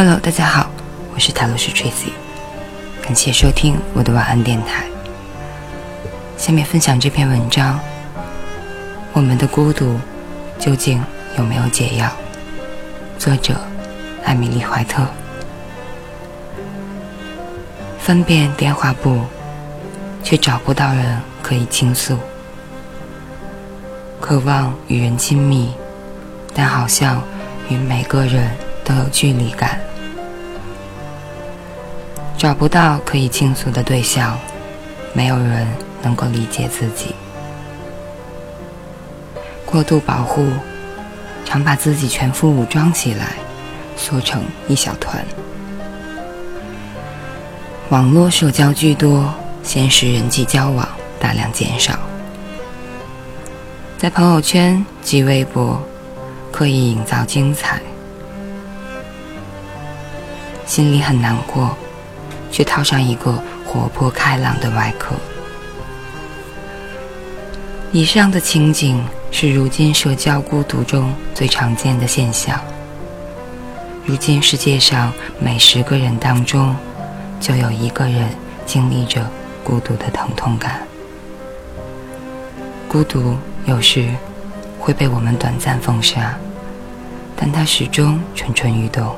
Hello，大家好，我是塔罗斯 Tracy，感谢收听我的晚安电台。下面分享这篇文章：我们的孤独究竟有没有解药？作者艾米丽·怀特。分遍电话簿，却找不到人可以倾诉；渴望与人亲密，但好像与每个人都有距离感。找不到可以倾诉的对象，没有人能够理解自己。过度保护，常把自己全副武装起来，缩成一小团。网络社交居多，现实人际交往大量减少。在朋友圈及微博，刻意营造精彩，心里很难过。却套上一个活泼开朗的外壳。以上的情景是如今社交孤独中最常见的现象。如今世界上每十个人当中，就有一个人经历着孤独的疼痛感。孤独有时会被我们短暂封杀，但它始终蠢蠢欲动。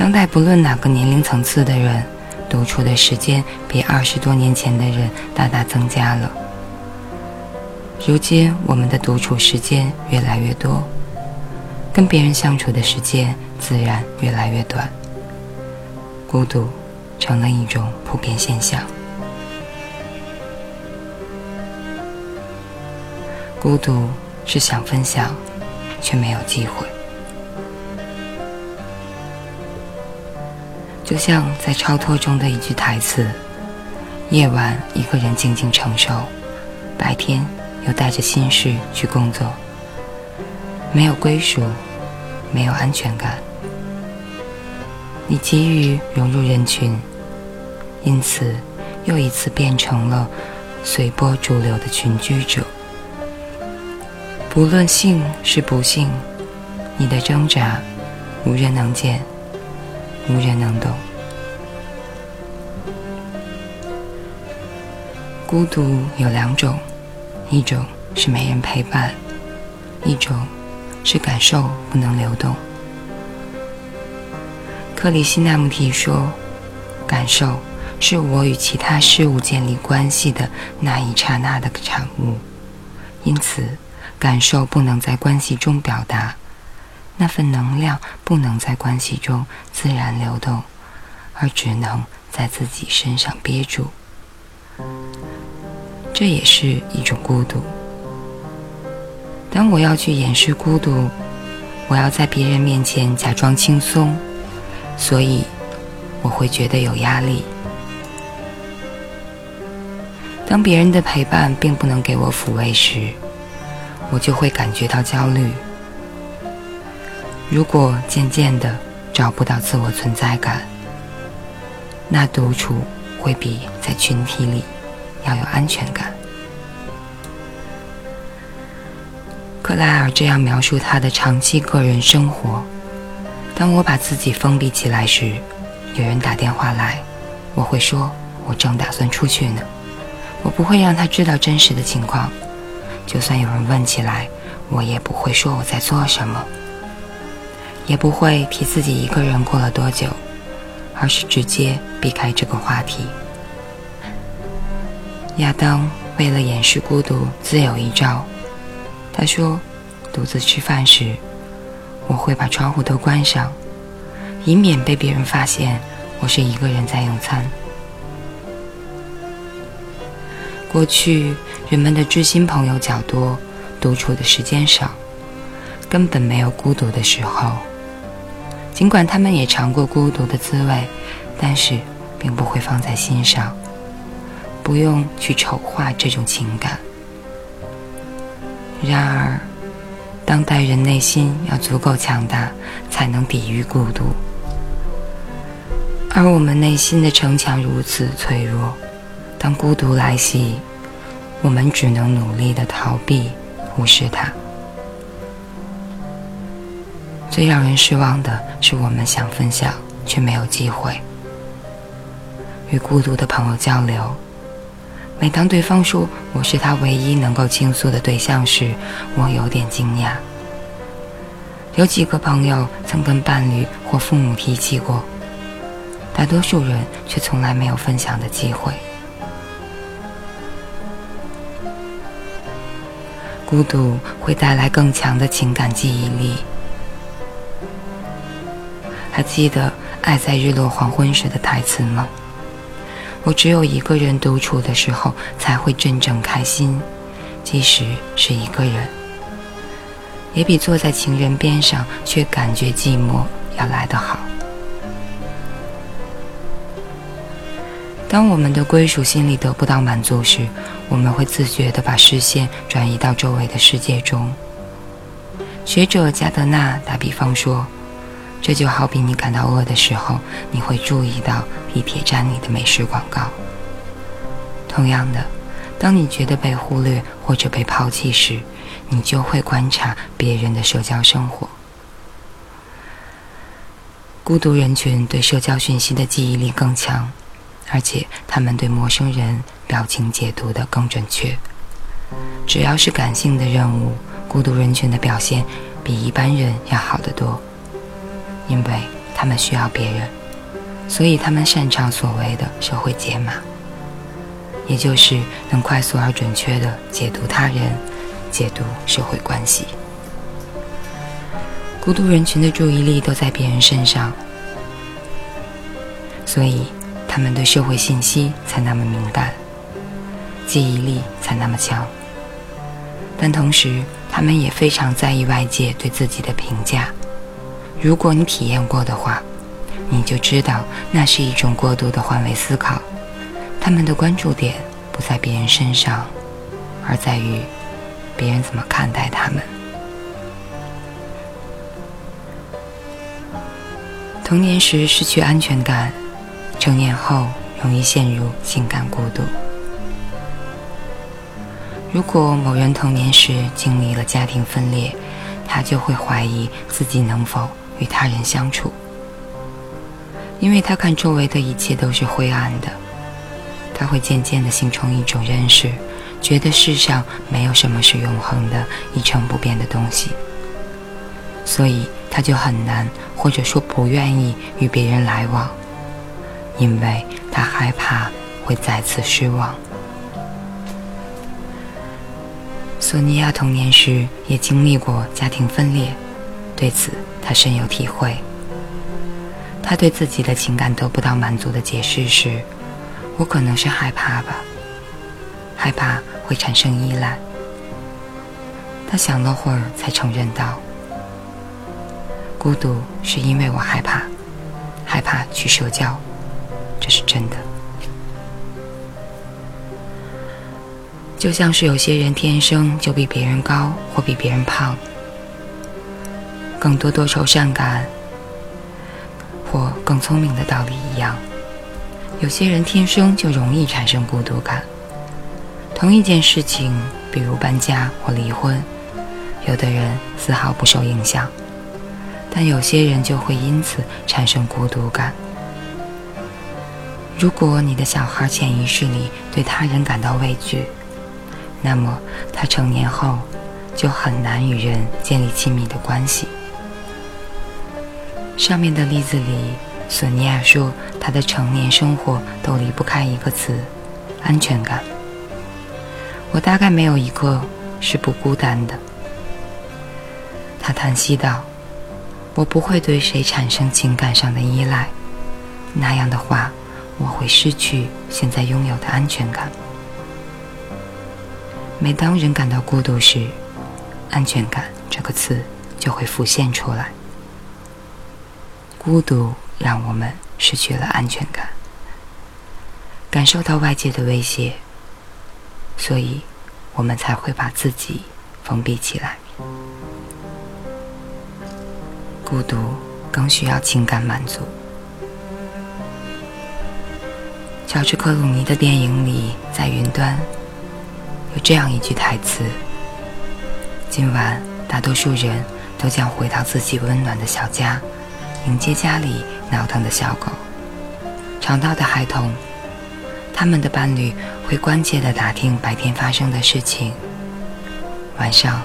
当代不论哪个年龄层次的人，独处的时间比二十多年前的人大大增加了。如今我们的独处时间越来越多，跟别人相处的时间自然越来越短，孤独成了一种普遍现象。孤独是想分享，却没有机会。就像在超脱中的一句台词：“夜晚一个人静静承受，白天又带着心事去工作，没有归属，没有安全感。你急于融入人群，因此又一次变成了随波逐流的群居者。不论幸是不幸，你的挣扎无人能见。”无人能懂。孤独有两种，一种是没人陪伴，一种是感受不能流动。克里希那穆提说：“感受是我与其他事物建立关系的那一刹那的产物，因此感受不能在关系中表达。”那份能量不能在关系中自然流动，而只能在自己身上憋住。这也是一种孤独。当我要去掩饰孤独，我要在别人面前假装轻松，所以我会觉得有压力。当别人的陪伴并不能给我抚慰时，我就会感觉到焦虑。如果渐渐的找不到自我存在感，那独处会比在群体里要有安全感。克莱尔这样描述他的长期个人生活：当我把自己封闭起来时，有人打电话来，我会说我正打算出去呢。我不会让他知道真实的情况，就算有人问起来，我也不会说我在做什么。也不会提自己一个人过了多久，而是直接避开这个话题。亚当为了掩饰孤独，自有一招。他说：“独自吃饭时，我会把窗户都关上，以免被别人发现我是一个人在用餐。”过去人们的知心朋友较多，独处的时间少，根本没有孤独的时候。尽管他们也尝过孤独的滋味，但是并不会放在心上，不用去丑化这种情感。然而，当代人内心要足够强大，才能抵御孤独。而我们内心的城墙如此脆弱，当孤独来袭，我们只能努力的逃避，忽视它。最让人失望的是，我们想分享却没有机会与孤独的朋友交流。每当对方说我是他唯一能够倾诉的对象时，我有点惊讶。有几个朋友曾跟伴侣或父母提起过，大多数人却从来没有分享的机会。孤独会带来更强的情感记忆力。还记得《爱在日落黄昏时》的台词吗？我只有一个人独处的时候才会真正开心，即使是一个人，也比坐在情人边上却感觉寂寞要来得好。当我们的归属心理得不到满足时，我们会自觉地把视线转移到周围的世界中。学者加德纳打比方说，这就好比你感到饿的时候，你会注意到地铁站里的美食广告。同样的，当你觉得被忽略或者被抛弃时，你就会观察别人的社交生活。孤独人群对社交讯息的记忆力更强。而且他们对陌生人表情解读的更准确。只要是感性的任务，孤独人群的表现比一般人要好得多，因为他们需要别人，所以他们擅长所谓的社会解码，也就是能快速而准确地解读他人、解读社会关系。孤独人群的注意力都在别人身上，所以。他们对社会信息才那么敏感，记忆力才那么强，但同时他们也非常在意外界对自己的评价。如果你体验过的话，你就知道那是一种过度的换位思考。他们的关注点不在别人身上，而在于别人怎么看待他们。童年时失去安全感。成年后容易陷入情感孤独。如果某人童年时经历了家庭分裂，他就会怀疑自己能否与他人相处，因为他看周围的一切都是灰暗的。他会渐渐地形成一种认识，觉得世上没有什么是永恒的、一成不变的东西，所以他就很难，或者说不愿意与别人来往。因为他害怕会再次失望。索尼娅童年时也经历过家庭分裂，对此她深有体会。她对自己的情感得不到满足的解释是：“我可能是害怕吧，害怕会产生依赖。”她想了会儿，才承认道：“孤独是因为我害怕，害怕去社交。”这是真的，就像是有些人天生就比别人高或比别人胖，更多多愁善感或更聪明的道理一样，有些人天生就容易产生孤独感。同一件事情，比如搬家或离婚，有的人丝毫不受影响，但有些人就会因此产生孤独感。如果你的小孩潜意识里对他人感到畏惧，那么他成年后就很难与人建立亲密的关系。上面的例子里，索尼娅说她的成年生活都离不开一个词：安全感。我大概没有一个是不孤单的。她叹息道：“我不会对谁产生情感上的依赖，那样的话。”我会失去现在拥有的安全感。每当人感到孤独时，“安全感”这个词就会浮现出来。孤独让我们失去了安全感，感受到外界的威胁，所以我们才会把自己封闭起来。孤独更需要情感满足。乔治·克鲁尼的电影里，在云端有这样一句台词：“今晚，大多数人都将回到自己温暖的小家，迎接家里闹腾的小狗。长大的孩童，他们的伴侣会关切地打听白天发生的事情。晚上，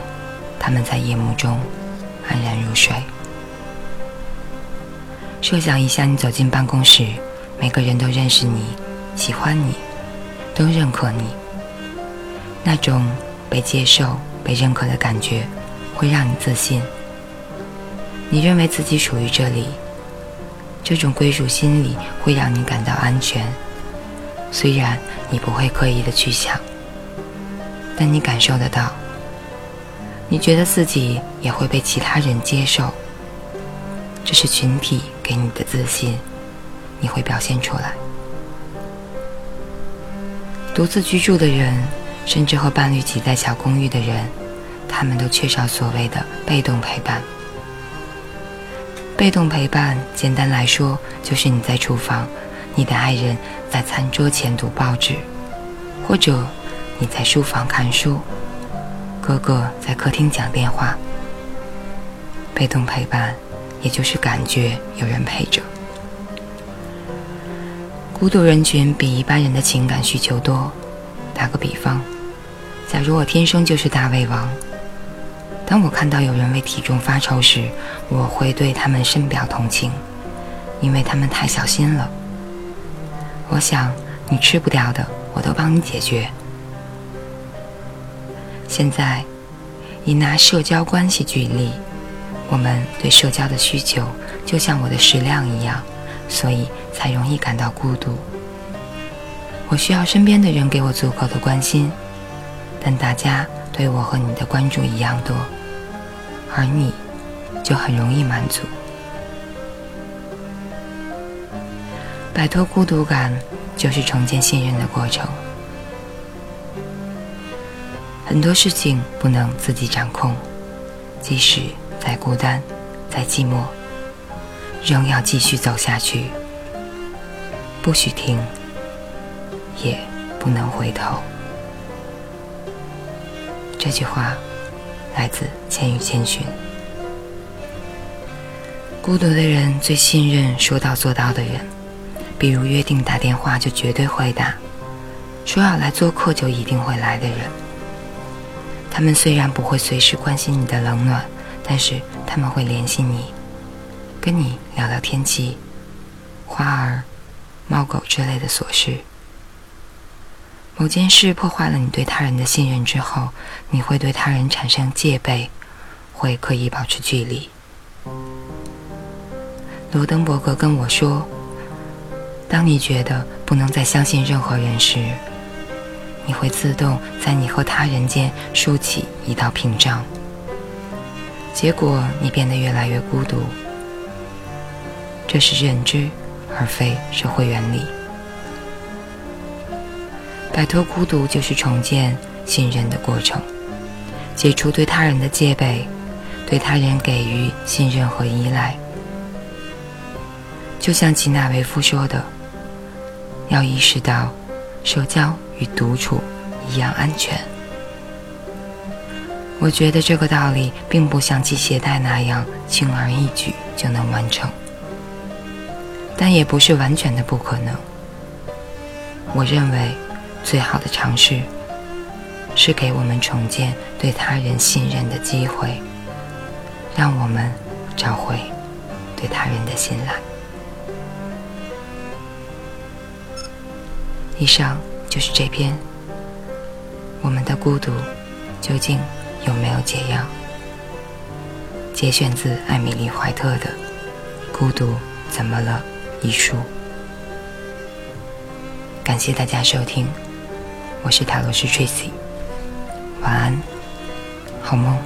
他们在夜幕中安然入睡。设想一下，你走进办公室，每个人都认识你，喜欢你，都认可你。那种被接受、被认可的感觉，会让你自信。你认为自己属于这里，这种归属心理会让你感到安全。虽然你不会刻意的去想，但你感受得到。你觉得自己也会被其他人接受，这是群体给你的自信，你会表现出来。独自居住的人，甚至和伴侣挤在小公寓的人，他们都缺少所谓的被动陪伴。被动陪伴，简单来说，就是你在厨房，你的爱人在餐桌前读报纸，或者你在书房看书，哥哥在客厅讲电话。被动陪伴，也就是感觉有人陪着。孤独人群比一般人的情感需求多。打个比方，假如我天生就是大胃王。当我看到有人为体重发愁时，我会对他们深表同情，因为他们太小心了。我想，你吃不掉的，我都帮你解决。现在，以拿社交关系举例，我们对社交的需求就像我的食量一样，所以才容易感到孤独。我需要身边的人给我足够的关心，但大家对我和你的关注一样多。而你，就很容易满足。摆脱孤独感，就是重建信任的过程。很多事情不能自己掌控，即使再孤单、再寂寞，仍要继续走下去，不许停，也不能回头。这句话。来自《千与千寻》。孤独的人最信任说到做到的人，比如约定打电话就绝对会打，说要来做客就一定会来的人。他们虽然不会随时关心你的冷暖，但是他们会联系你，跟你聊聊天气、花儿、猫狗之类的琐事。某件事破坏了你对他人的信任之后，你会对他人产生戒备，会刻意保持距离。罗登伯格跟我说：“当你觉得不能再相信任何人时，你会自动在你和他人间竖起一道屏障，结果你变得越来越孤独。这是认知，而非社会原理。”摆脱孤独就是重建信任的过程，解除对他人的戒备，对他人给予信任和依赖。就像吉娜维夫说的：“要意识到，社交与独处一样安全。”我觉得这个道理并不像系鞋带那样轻而易举就能完成，但也不是完全的不可能。我认为。最好的尝试，是给我们重建对他人信任的机会，让我们找回对他人的信赖。以上就是这篇我们的孤独究竟有没有解药？节选自艾米丽·怀特的《孤独怎么了》一书。感谢大家收听。我是塔罗师 Tracy，晚安，好梦。